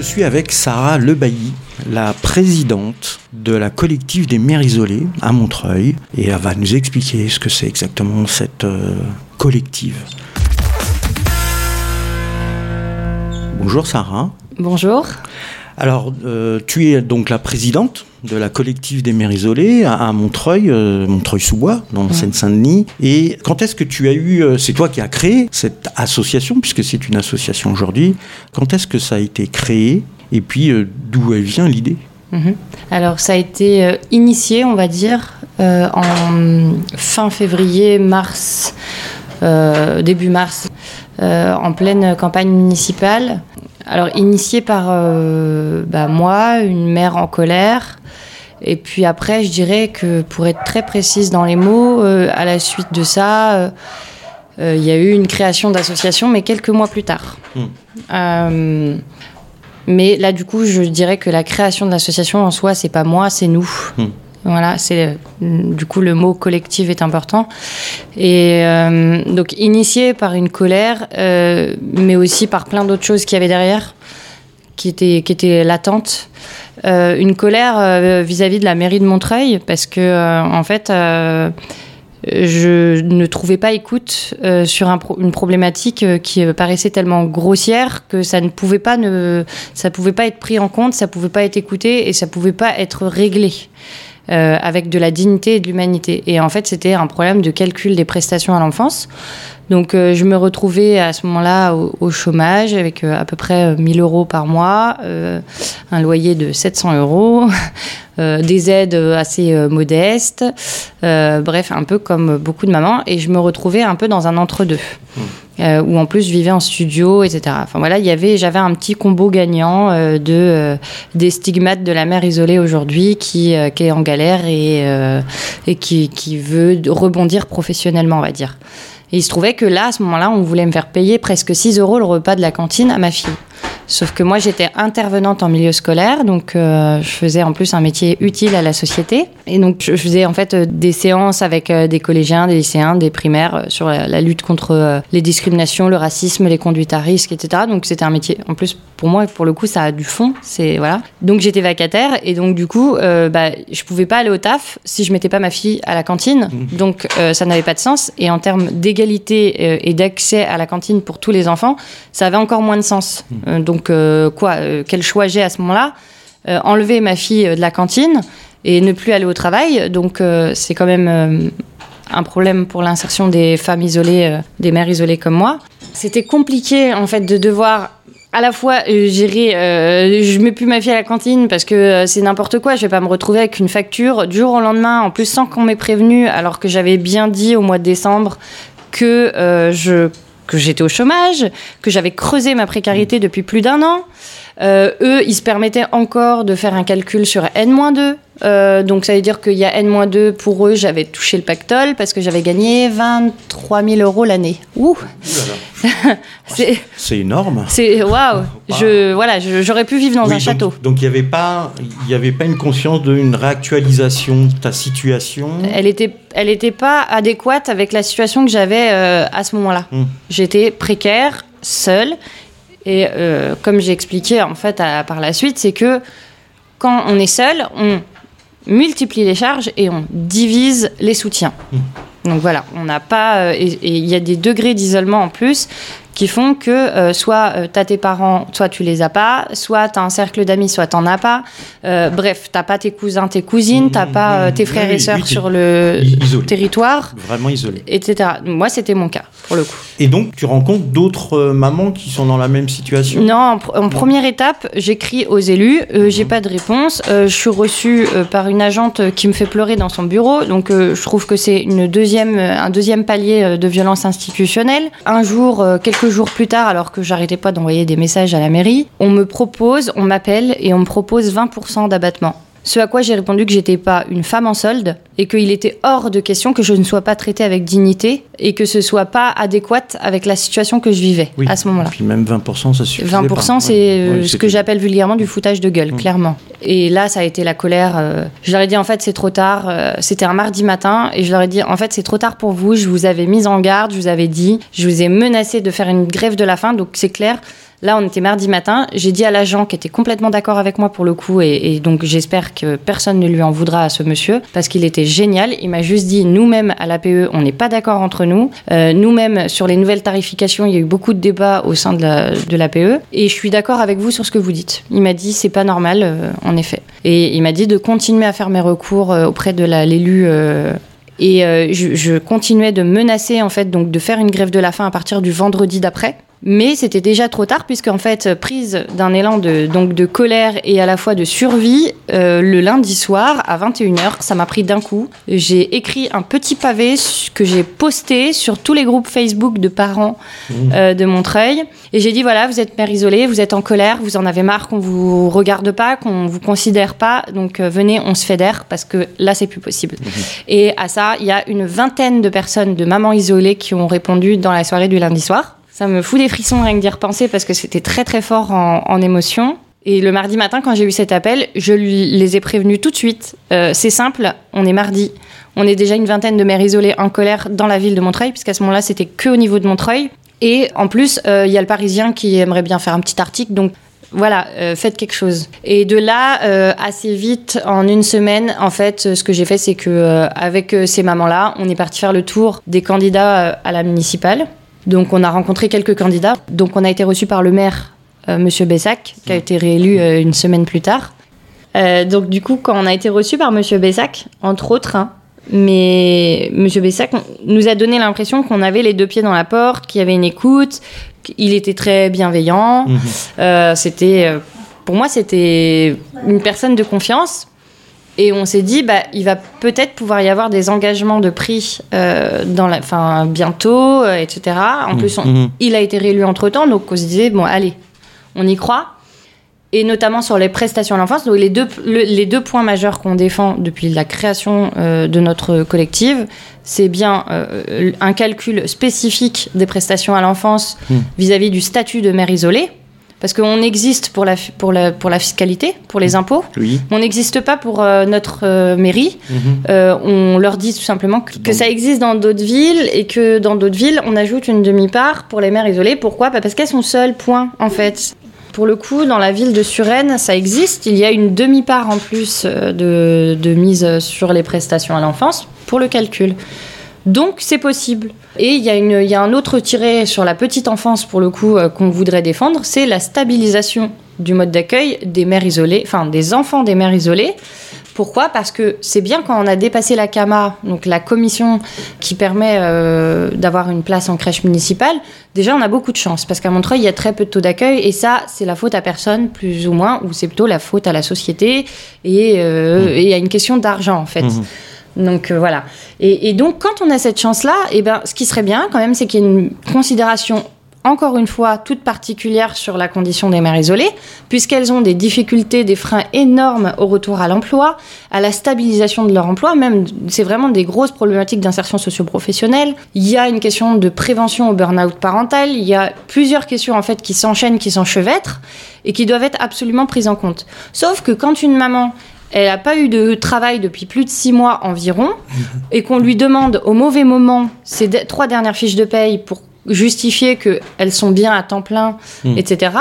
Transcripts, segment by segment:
Je suis avec Sarah Lebailly, la présidente de la collective des mères isolées à Montreuil, et elle va nous expliquer ce que c'est exactement cette euh, collective. Bonjour Sarah. Bonjour. Alors, euh, tu es donc la présidente de la collective des mères isolées à, Montreuil, euh, Montreuil-sous-Bois, dans la Seine-Saint-Denis. Et quand est-ce que tu as eu, euh, c'est toi qui as créé cette association, puisque c'est une association aujourd'hui, quand est-ce que ça a été créé et puis d'où vient l'idée? Mhm. Alors, ça a été initié, on va dire, en fin février, mars, début mars, en pleine campagne municipale. Alors, initié par euh, bah, moi, une mère en colère. Et puis après, je dirais que pour être très précise dans les mots, euh, à la suite de ça, euh, il y a eu une création d'association, mais quelques mois plus tard. Hmm. mais là, du coup, je dirais que la création de l'association en soi, c'est pas moi, c'est nous. Hmm. Voilà, c'est du coup le mot collectif est important. Et euh, donc initié par une colère, euh, mais aussi par plein d'autres choses qu'il y avait derrière, qui étaient, qui étaient latentes. Euh, une colère vis-à-vis de la mairie de Montreuil, parce que en fait, je ne trouvais pas écoute sur une problématique qui paraissait tellement grossière que ça ne pouvait pas ne, ça pouvait pas être pris en compte, ça pouvait pas être écouté et ça pouvait pas être réglé. Euh, avec de la dignité et de l'humanité. Et en fait, c'était un problème de calcul des prestations à l'enfance. Donc, euh, je me retrouvais à ce moment-là au, chômage avec euh, à peu près 1000 euros par mois, un loyer de 700 euros, des aides assez modestes, bref, un peu comme beaucoup de mamans. Et je me retrouvais un peu dans un entre-deux. Mmh. Euh, où en plus je vivais en studio, etc. Enfin voilà, il y avait, j'avais un petit combo gagnant euh, de euh, des stigmates de la mère isolée aujourd'hui qui, qui est en galère et, qui, veut rebondir professionnellement, on va dire. Et il se trouvait que là, à ce moment-là, on voulait me faire payer presque 6 euros le repas de la cantine à ma fille. Sauf que moi, j'étais intervenante en milieu scolaire, donc euh, je faisais en plus un métier utile à la société. Et donc, je faisais en fait euh, des séances avec euh, des collégiens, des lycéens, des primaires sur la, lutte contre les discriminations, le racisme, les conduites à risque, etc. Donc, c'était un métier, en plus, pour moi, pour le coup, ça a du fond. C'est voilà. Donc, j'étais vacataire et donc, du coup, bah, je pouvais pas aller au taf si je mettais pas ma fille à la cantine. Mmh. Donc, ça n'avait pas de sens. Et en termes d'égalité et d'accès à la cantine pour tous les enfants, ça avait encore moins de sens. Mmh. donc, euh, quoi euh, Quel choix j'ai à ce moment-là? Euh, Enlever ma fille de la cantine et ne plus aller au travail. Donc, c'est quand même un problème pour l'insertion des femmes isolées, des mères isolées comme moi. C'était compliqué, en fait, de devoir à la fois gérer, je mets plus ma fille à la cantine parce que c'est n'importe quoi, je vais pas me retrouver avec une facture du jour au lendemain, en plus sans qu'on m'ait prévenu, alors que j'avais bien dit au mois de décembre que je que j'étais au chômage, que j'avais creusé ma précarité depuis plus d'un an. Euh, eux, ils se permettaient encore de faire un calcul sur N-2. Euh, donc ça veut dire qu'il y a N-2 pour eux, j'avais touché le pactole parce que j'avais gagné 23 000 euros l'année. Ouh C'est énorme. C'est waouh. Je voilà, j'aurais pu vivre dans un château. Donc il n'y avait pas, il y avait pas une conscience d'une réactualisation de ta situation. Elle était, elle était pas adéquate avec la situation que j'avais euh, à ce moment-là. Hmm. J'étais précaire, seule et euh, comme j'ai expliqué en fait par la suite, c'est que quand on est seul, on multiplie les charges et on divise les soutiens. Mmh. Donc voilà, on n'a pas. Euh, et il y a des degrés d'isolement en plus qui font que euh, soit euh, tu as tes parents, soit tu les as pas, soit tu as un cercle d'amis, soit tu n'en as pas. Euh, bref, tu pas tes cousins, tes cousines, tu pas mmh, tes frères et sœurs sur le territoire. Vraiment isolé. Etc. Moi, c'était mon cas, pour le coup. Et donc, tu rencontres d'autres mamans qui sont dans la même situation? Non, en, première étape, j'écris aux élus, j'ai mmh. pas de réponse. je suis reçue par une agente qui me fait pleurer dans son bureau, donc je trouve que c'est une deuxième, un deuxième palier de violence institutionnelle. Un jour, quelques jours plus tard, alors que j'arrêtais pas d'envoyer des messages à la mairie, on me propose, on m'appelle et on me propose 20% d'abattement. Ce à quoi j'ai répondu que j'étais pas une femme en solde et qu'il était hors de question que je ne sois pas traitée avec dignité et que ce soit pas adéquate avec la situation que je vivais à ce moment-là. Puis même 20%, ça suffit. 20%, c'est euh, ce que j'appelle vulgairement du foutage de gueule, clairement. Et là, ça a été la colère. Euh, je leur ai dit en fait c'est trop tard. Euh, c'était un mardi matin et je leur ai dit en fait c'est trop tard pour vous. Je vous avais mis en garde, je vous avais dit, je vous ai menacé de faire une grève de la faim, donc c'est clair Là, on était mardi matin. J'ai dit à l'agent qui était complètement d'accord avec moi pour le coup, et, donc j'espère que personne ne lui en voudra à ce monsieur, parce qu'il était génial. Il m'a juste dit, nous-mêmes à l'APE, on n'est pas d'accord entre nous. Euh, nous-mêmes, sur les nouvelles tarifications, il y a eu beaucoup de débats au sein de l'APE, et je suis d'accord avec vous sur ce que vous dites. Il m'a dit, c'est pas normal, euh, en effet. Et il m'a dit de continuer à faire mes recours euh, auprès de l'élu et je, je, continuais de menacer en fait donc de faire une grève de la faim à partir du vendredi d'après mais c'était déjà trop tard, puisqu'en fait, prise d'un élan de, donc de colère et à la fois de survie, euh, le lundi soir à 21h, ça m'a pris d'un coup. J'ai écrit un petit pavé que j'ai posté sur tous les groupes Facebook de parents mmh. euh, de Montreuil. Et j'ai dit voilà, vous êtes mère isolée, vous êtes en colère, vous en avez marre qu'on vous regarde pas, qu'on vous considère pas, donc euh, venez, on se fédère parce que là, c'est plus possible. Mmh. Et à ça, il y a une vingtaine de personnes, de mamans isolées qui ont répondu dans la soirée du lundi soir. Ça me fout des frissons rien que d'y repenser parce que c'était très très fort en, émotion. Et le mardi matin, quand j'ai eu cet appel, je les ai prévenus tout de suite. Euh, c'est simple, on est mardi. On est déjà une vingtaine de mères isolées en colère dans la ville de Montreuil, puisqu'à ce moment-là, c'était que au niveau de Montreuil. Et en plus, euh, il y a le Parisien qui aimerait bien faire un petit article, donc voilà, euh, faites quelque chose. Et de là, assez vite, en une semaine, en fait, ce que j'ai fait, c'est que avec ces mamans-là, on est parti faire le tour des candidats à la municipale. Donc on a rencontré quelques candidats. Donc on a été reçu par le maire, M. Euh, Monsieur Bessac, qui a été réélu euh, une semaine plus tard. Euh, donc du coup, quand on a été reçu par Monsieur Bessac, entre autres, hein, mais Monsieur Bessac nous a donné l'impression qu'on avait les deux pieds dans la porte, qu'il y avait une écoute, qu'il était très bienveillant. Mhm. c'était, pour moi, c'était une personne de confiance. Et on s'est dit, bah, il va peut-être pouvoir y avoir des engagements de prix euh, dans la, fin, bientôt, euh, etc. En plus, mmh. il a été réélu entre-temps, donc on se disait, bon, allez, on y croit. Et notamment sur les prestations à l'enfance, donc les deux, les deux points majeurs qu'on défend depuis la création euh, de notre collective, c'est bien un calcul spécifique des prestations à l'enfance mmh. vis-à-vis du statut de mère isolée, parce qu'on existe pour la, pour, la, pour la fiscalité, pour les impôts. On n'existe pas pour euh, notre euh, mairie. Mhm. Euh, on leur dit tout simplement que, ça existe dans d'autres villes et que dans d'autres villes, on ajoute une demi-part pour les mères isolées. Pourquoi? Bah, Parce qu'elles sont seules, point, en fait. Pour le coup, dans la ville de Suresnes, ça existe. Il y a une demi-part en plus de, de mise sur les prestations à l'enfance pour le calcul. Donc c'est possible. Et il y, a un autre tiré sur la petite enfance, pour le coup, euh, qu'on voudrait défendre, c'est la stabilisation du mode d'accueil des mères isolées, enfin des enfants des mères isolées. Pourquoi? Parce que c'est bien quand on a dépassé la CAMA, donc la commission qui permet euh, d'avoir une place en crèche municipale, déjà on a beaucoup de chance parce qu'à Montreuil il y a très peu de taux d'accueil et ça c'est la faute à personne plus ou moins ou c'est plutôt la faute à la société et, euh, mmh. y a une question d'argent en fait. Mmh. Donc euh, voilà. Et, donc quand on a cette chance-là, eh ben, ce qui serait bien quand même, c'est qu'il y ait une considération encore une fois toute particulière sur la condition des mères isolées, puisqu'elles ont des difficultés, des freins énormes au retour à l'emploi, à la stabilisation de leur emploi, même c'est vraiment des grosses problématiques d'insertion socio-professionnelle. Il y a une question de prévention au burn-out parental, il y a plusieurs questions en fait qui s'enchaînent, qui s'enchevêtrent et qui doivent être absolument prises en compte. Sauf que quand une maman elle n'a pas eu de travail depuis plus de six mois environ, et qu'on lui demande au mauvais moment ces trois dernières fiches de paye pour justifier qu'elles sont bien à temps plein, hmm. etc.,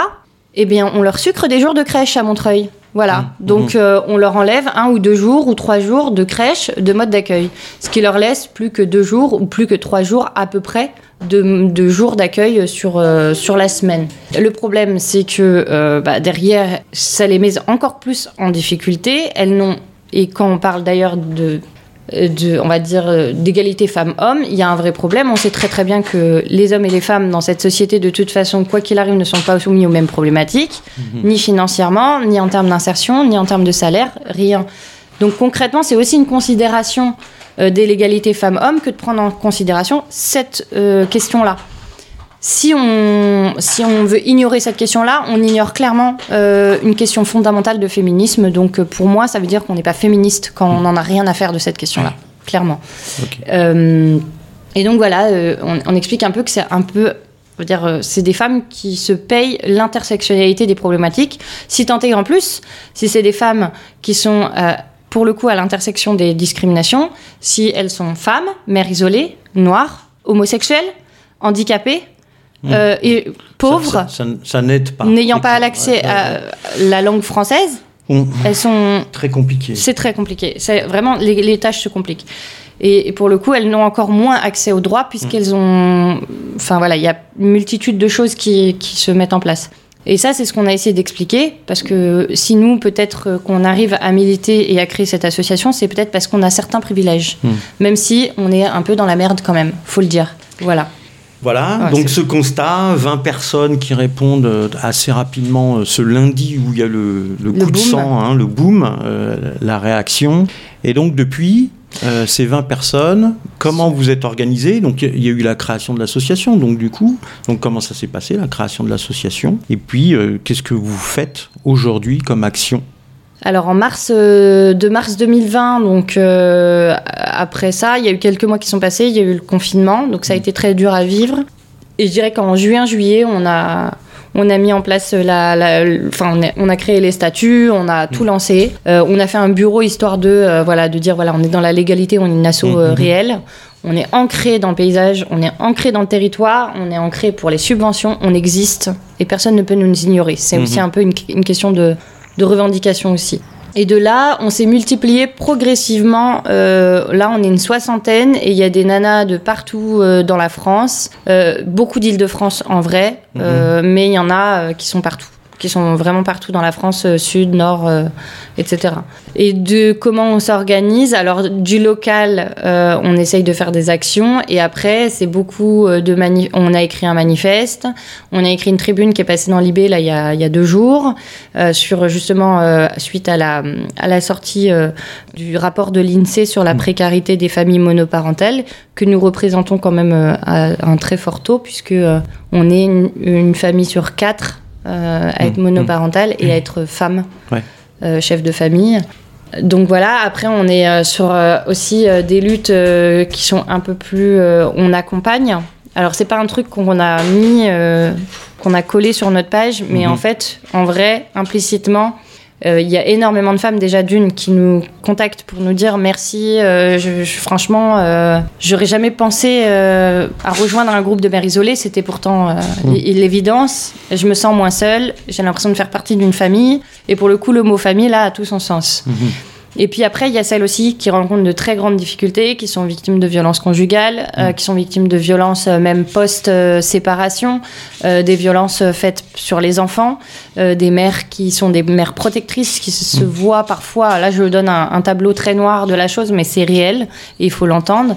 eh bien, on leur sucre des jours de crèche à Montreuil. Voilà, hmm. donc hmm. Euh, on leur enlève un ou deux jours ou trois jours de crèche de mode d'accueil, ce qui leur laisse plus que deux jours ou plus que trois jours à peu près de, jours d'accueil sur, euh, sur la semaine. Le problème, c'est que euh, bah, derrière, ça les met encore plus en difficulté. Elles n'ont, et quand on parle d'ailleurs de, de, on va dire, d'égalité femmes-hommes, il y a un vrai problème. On sait très très bien que les hommes et les femmes dans cette société, de toute façon, quoi qu'il arrive, ne sont pas soumis aux mêmes problématiques, mhm. ni financièrement, ni en termes d'insertion, ni en termes de salaire, rien. Donc concrètement, c'est aussi une considération euh, des l'égalité femmes-hommes que de prendre en considération cette euh, question-là. Si on, si on veut ignorer cette question-là, on ignore clairement euh, une question fondamentale de féminisme. Donc pour moi, ça veut dire qu'on n'est pas féministe quand on n'en a rien à faire de cette question-là, clairement. et donc voilà, on, explique un peu que c'est un peu dire, c'est des femmes qui se payent l'intersectionnalité des problématiques. Si tant est en plus, si c'est des femmes qui sont pour le coup à l'intersection des discriminations si elles sont femmes, mères isolées, noires, homosexuelles, handicapées, euh, et pauvres, Ça, ça- ça- ça n'aide pas. n'ayant pas l'accès à la langue française, ouais. elles sont Très compliqué. C'est très compliqué. C'est vraiment les, les tâches se compliquent. Et, et pour le coup, elles n'ont encore moins accès aux droits puisqu'elles ont. Enfin voilà, il y a une multitude de choses qui, qui se mettent en place. Et ça, c'est ce qu'on a essayé d'expliquer parce que si nous, peut-être euh, qu'on arrive à militer et à créer cette association, c'est peut-être parce qu'on a certains privilèges, Mm. même si on est un peu dans la merde quand même. Faut le dire. Voilà. Voilà, Ouais, donc ce constat, 20 personnes qui répondent euh, assez rapidement euh, ce lundi où il y a le, le Le coup de sang, hein, le boom, euh, la réaction. Et donc depuis euh, ces 20 personnes, comment vous êtes organisés Donc il y a eu la création de l'association, donc du coup, donc comment ça s'est passé, la création de l'association? Et puis, euh, qu'est-ce que vous faites aujourd'hui comme action? Alors en mars, euh, de mars 2020, donc euh, après ça, il y a eu quelques mois qui sont passés, il y a eu le confinement, donc ça a été très dur à vivre. Et je dirais qu'en juin, juillet, on a, on a mis en place la, la- enfin on a, on a créé les statuts, on a tout lancé, Euh, on a fait un bureau histoire de, voilà, de dire voilà, on est dans la légalité, on est une asso Mhm. réelle. On est ancré dans le paysage, on est ancré dans le territoire, on est ancré pour les subventions, on existe et personne ne peut nous ignorer. C'est aussi un peu une, une question de, de revendication aussi. Et de là, on s'est multiplié progressivement. Euh, là, on est une soixantaine et il y a des nanas de partout euh, dans la France. Euh, beaucoup d'Île-de-France en vrai, euh, mais il y en a qui sont partout qui sont vraiment partout dans la France, euh, sud, nord, euh, etc. Et de comment on s'organise, alors du local, euh, on essaye de faire des actions, et après, c'est beaucoup euh, de mani On a écrit un manifeste, on a écrit une tribune qui est passée dans l'IB là il y a, il y a deux jours, euh, sur justement euh, suite à la, à la sortie euh, du rapport de l'INSEE sur la précarité des familles monoparentales, que nous représentons quand même euh, à un très fort taux, puisque euh, on est une, une famille sur quatre à être Mmh, monoparentale et à être femme, Ouais. euh, chef de famille. Donc voilà, après on est euh, sur euh, aussi euh, des luttes euh, qui sont un peu plus... euh, on accompagne. Alors c'est pas un truc qu'on a mis, euh, qu'on a collé sur notre page, mais en fait, en vrai, implicitement, euh, il y a énormément de femmes déjà d'une qui nous contactent pour nous dire merci. euh, je, je- franchement, euh, j'aurais jamais pensé euh, à rejoindre un groupe de mères isolées. C'était pourtant euh, Mm. l- l'évidence. Je me sens moins seule. J'ai l'impression de faire partie d'une famille. Et pour le coup, le mot famille là a tout son sens. Mhm. Et puis après, il y a celles aussi qui rencontrent de très grandes difficultés, qui sont victimes de violences conjugales, euh, qui sont victimes de violences euh, même post-séparation, euh, des violences faites sur les enfants, des mères qui sont des mères protectrices, qui se, se voient parfois, là je donne un, un tableau très noir de la chose, mais c'est réel, et il faut l'entendre.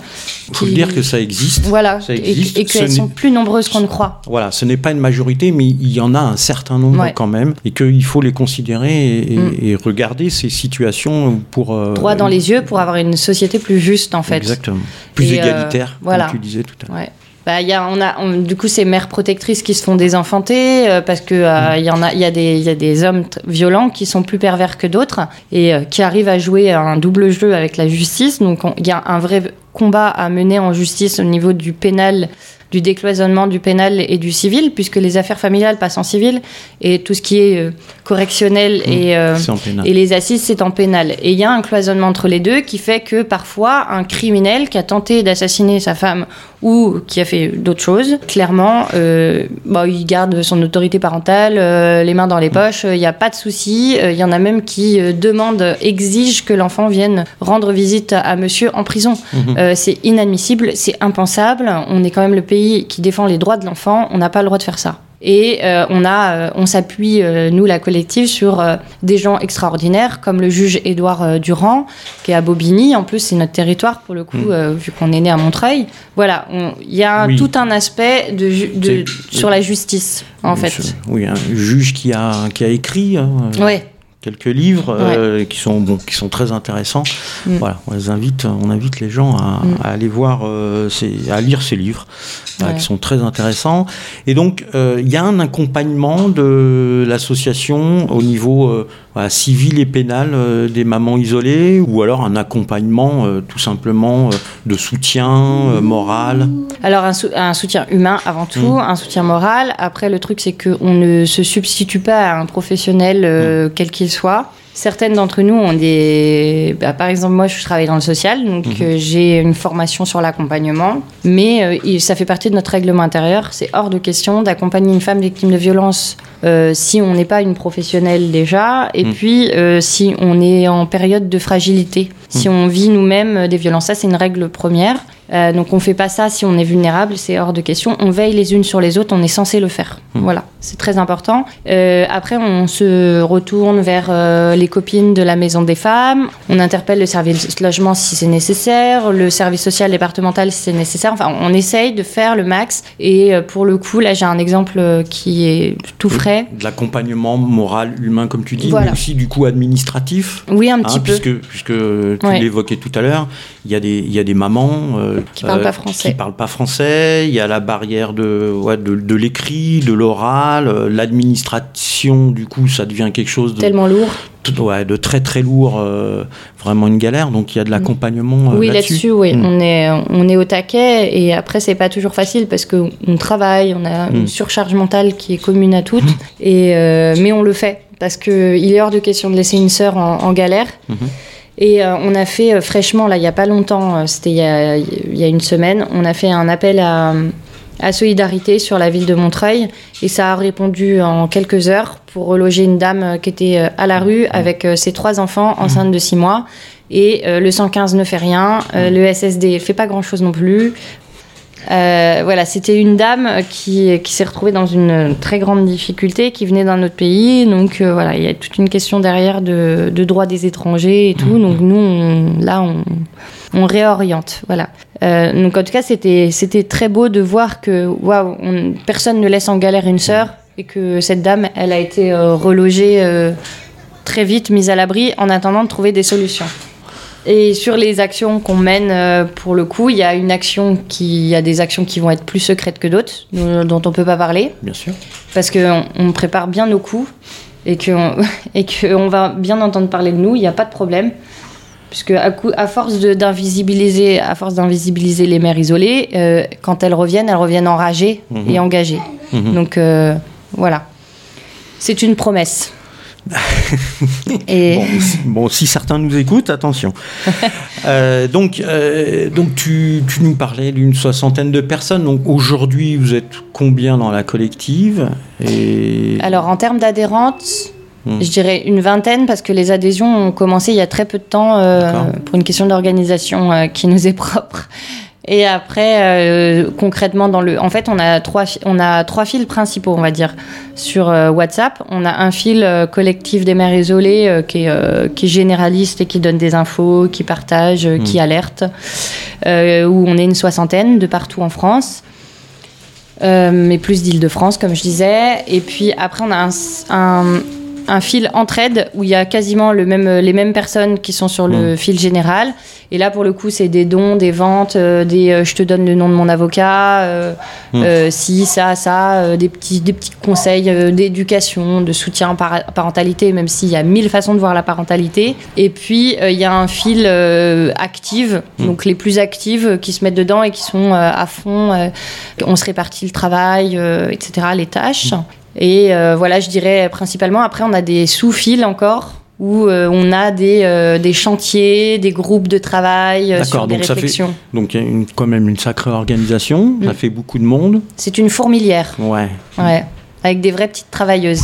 Il faut Qui- dire que ça existe. Voilà, Ça et, existe. et qu'elles sont plus nombreuses qu'on ne croit. Voilà, ce n'est pas une majorité, mais il y en a un certain nombre Ouais. quand même, et qu'il faut les considérer et, Mm. et regarder ces situations pour... euh, Droit dans les yeux pour avoir une société plus juste en fait. Exactement. Plus Et, euh, égalitaire, voilà. comme tu disais tout à l'heure. Ouais. Bah, y a, on a, on- du coup, ces mères protectrices qui se font désenfanter euh, parce que euh, il y en a, il y a des, il y a des hommes violents qui sont plus pervers que d'autres et euh, qui arrivent à jouer un double jeu avec la justice. Donc, on- il y a un vrai combat à mener en justice au niveau du pénal, du décloisonnement du pénal et du civil, puisque les affaires familiales passent en civil et tout ce qui est euh, correctionnel et euh, en pénal. et les assises, c'est en pénal. Et il y a un cloisonnement entre les deux qui fait que parfois, un criminel qui a tenté d'assassiner sa femme ou qui a fait d'autres choses, clairement, euh, bah, il garde son autorité parentale, euh, les mains dans les poches, il n'y a pas de souci. Euh, Il y en a même qui euh, demandent, exigent que l'enfant vienne rendre visite à monsieur en prison. Mhm. Euh, c'est inadmissible, c'est impensable. On est quand même le pays qui défend les droits de l'enfant, on n'a pas le droit de faire ça. Et euh, on, a, euh, on s'appuie, euh, nous, la collective, sur des gens extraordinaires, comme le juge Édouard Durand, qui est à Bobigny. En plus, c'est notre territoire, pour le coup, Mm. vu qu'on est né à Montreuil. Voilà, il y a Oui. tout un aspect de, sur la justice, en Oui, fait. Oui, un juge qui a, qui a écrit hein, Ouais. Quelques livres euh, qui, sont, bon, qui sont très intéressants. Mm. Voilà, on, les invite, on invite les gens à, Mm. à aller voir, euh, ces- à lire ces livres Ouais. qui sont très intéressants. Et donc, euh, il y a un accompagnement de l'association au niveau euh, voilà, civil et pénal euh, des mamans isolées ou alors un accompagnement euh, tout simplement euh, de soutien moral. Alors un, sou- un soutien humain avant tout, Mm. un soutien moral. Après le truc c'est qu'on ne se substitue pas à un professionnel euh, quel qu'il soit. Certaines d'entre nous ont des. Bah, par exemple, moi, je travaille dans le social, donc Mhm. euh, j'ai une formation sur l'accompagnement, mais euh, ça fait partie de notre règlement intérieur. C'est hors de question d'accompagner une femme victime de violence euh, si on n'est pas une professionnelle déjà, et Mhm. puis si on est en période de fragilité, si on vit nous-mêmes euh, des violences. Ça, c'est une règle première. Euh, donc on fait pas ça si on est vulnérable, c'est hors de question. On veille les unes sur les autres, on est censé le faire. Mhm. Voilà, c'est très important. Euh, après, on se retourne vers euh, les copines de la maison des femmes. On interpelle le service logement si c'est nécessaire, le service social départemental si c'est nécessaire. Enfin, on essaye de faire le max. Et pour le coup, là, j'ai un exemple qui est tout frais. De l'accompagnement moral, humain, comme tu dis, Voilà. mais aussi du coup administratif. Oui, un hein, petit peu. puisque, puisque tu Ouais. l'évoquais tout à l'heure, il y, a des- il y a des mamans euh, Qui parlent pas français. qui parlent pas français, il y a la barrière de, ouais, de, de l'écrit, de l'oral, euh, l'administration, du coup, ça devient quelque chose de, Tellement lourd. ouais, de très très lourd, euh, vraiment une galère, donc il y a de l'accompagnement euh, Oui, là-dessus. oui. Mm. On, est, on est au taquet et après, c'est pas toujours facile parce qu'on travaille, on a Mm. une surcharge mentale qui est commune à toutes, et, euh, mais on le fait parce qu'il est hors de question de laisser une sœur en, en galère. Et euh, on a fait euh, fraîchement, là, il y a pas longtemps, euh, c'était il y a, il y a une semaine, on a fait un appel à, à solidarité sur la ville de Montreuil. Et ça a répondu en quelques heures pour reloger une dame qui était à la rue avec euh, ses trois enfants enceintes de six mois. Et le 115 ne fait rien, euh, le SSD fait pas grand chose non plus. Euh, voilà, c'était une dame qui, qui s'est retrouvée dans une très grande difficulté, qui venait d'un autre pays. Donc euh, voilà, il y a toute une question derrière de, de droit des étrangers et tout. Donc nous, on- là, on, on réoriente. Voilà. Euh, donc en tout cas, c'était très beau de voir que waouh, personne ne laisse en galère une sœur et que cette dame, elle a été relogée très vite, mise à l'abri, en attendant de trouver des solutions. Et sur les actions qu'on mène, euh, pour le coup, il y a une action qui, il y a des actions qui vont être plus secrètes que d'autres, dont on peut pas parler, Bien sûr. parce qu'on on prépare bien nos coups et qu'on et va bien entendre parler de nous. Il n'y a pas de problème, puisque à, coup, à force d'invisibiliser, à force d'invisibiliser les mères isolées, euh, quand elles reviennent, elles reviennent enragées Mhm. et engagées. Mhm. Donc euh, voilà, c'est une promesse. Et Bon, si, bon, si certains nous écoutent, attention. Euh, donc, euh, donc tu, tu nous parlais d'une soixantaine de personnes. Donc aujourd'hui, vous êtes combien dans la collective et... Alors, en termes d'adhérentes, Hmm. je dirais une vingtaine parce que les adhésions ont commencé il y a très peu de temps euh, pour une question d'organisation qui nous est propre. Et après, euh, concrètement, dans le, en fait, on a trois, on a trois fils principaux, on va dire, sur euh, WhatsApp. On a un fil euh, collectif des mères isolées qui, est, qui est généraliste et qui donne des infos, qui partage, qui alerte, euh, où on est une soixantaine de partout en France. Mais plus d'Île-de-France, comme je disais. Et puis après, on a un, un, un fil entraide où il y a quasiment le même, les mêmes personnes qui sont sur le fil général. Et là, pour le coup, c'est des dons, des ventes, euh, des euh, je te donne le nom de mon avocat, euh, Mm. euh, si, ça, ça, des, petits, des petits conseils d'éducation, de soutien par parentalité, même s'il y a mille façons de voir la parentalité. Et puis, il y a un fil active, Mm. donc les plus actives qui se mettent dedans et qui sont à fond. on se répartit le travail, etc., les tâches. Et euh, voilà, je dirais principalement. Après, on a des sous-fils encore où euh, on a des, euh, des chantiers, des groupes de travail euh, sur des donc ça fait- réflexions. Donc il y a une- quand même une sacrée organisation. Ça Mm. fait beaucoup de monde. C'est une fourmilière, Ouais. ouais, avec des vraies petites travailleuses.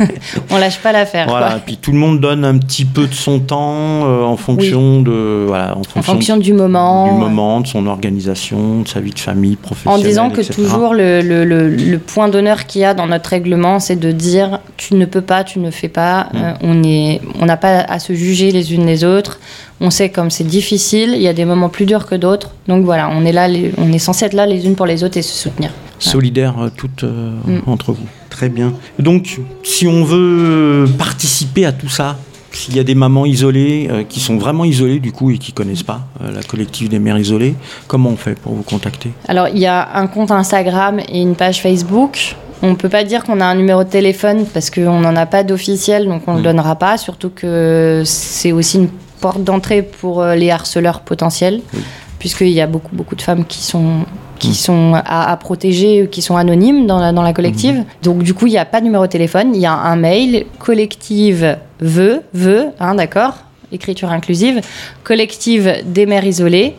on lâche pas l'affaire. Voilà. quoi. Puis tout le monde donne un petit peu de son temps euh, en fonction de voilà, en En fonction, du moment. du moment, de son organisation, de sa vie de famille, En professionnelle. disant que etc. toujours le, le- le- le point d'honneur qu'il y a dans notre règlement, c'est de dire tu ne peux pas, tu ne fais pas. Mm. Euh, on est, on n'a pas à se juger les unes les autres. On sait comme c'est difficile. Il y a des moments plus durs que d'autres. Donc voilà, on est là, les- on est censé être là les unes pour les autres et se soutenir. solidaires euh, toutes euh, Mm. entre vous. Très bien. Donc, si on veut participer à tout ça, s'il y a des mamans isolées euh, qui sont vraiment isolées du coup et qui connaissent pas euh, la collective des mères isolées, comment on fait pour vous contacter? Alors, il y a un compte Instagram et une page Facebook. On peut pas dire qu'on a un numéro de téléphone parce qu'on n'en a pas d'officiel, donc on ne Mm. le donnera pas. Surtout que c'est aussi une porte d'entrée pour euh, les harceleurs potentiels, Oui. puisqu'il y a beaucoup, beaucoup de femmes qui sont qui sont à, à protéger, qui sont anonymes dans la, dans la collective. Donc du coup, il n'y a pas de numéro de téléphone, il y a un mail collective veut, veut, hein, d'accord Écriture inclusive, collective des mères isolées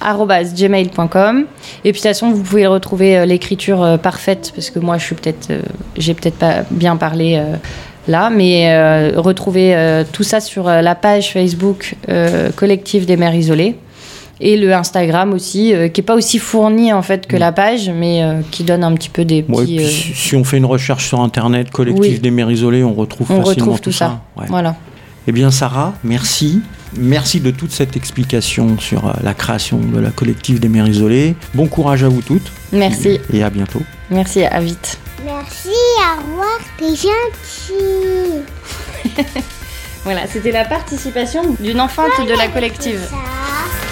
gmail.com et puis de toute façon vous pouvez retrouver euh, l'écriture euh, parfaite parce que moi je suis peut-être euh, j'ai peut-être pas bien parlé euh, là. Mais euh, retrouver euh, tout ça sur euh, la page Facebook collective des mères isolées et le Instagram aussi euh, qui est pas aussi fourni en fait que Mm. la page mais euh, qui donne un petit peu des Ouais, petits puis euh, si- on fait une recherche sur internet, collectif Oui. des mères isolées, on retrouve on facilement retrouve tout ça, Ouais. voilà Eh bien, Sarah, merci. Merci de toute cette explication sur la création de la collective des mères isolées. Bon courage à vous toutes merci et à bientôt. merci à vite Merci, au revoir, t'es gentil. voilà c'était la participation d'une enfante de la collective Ça.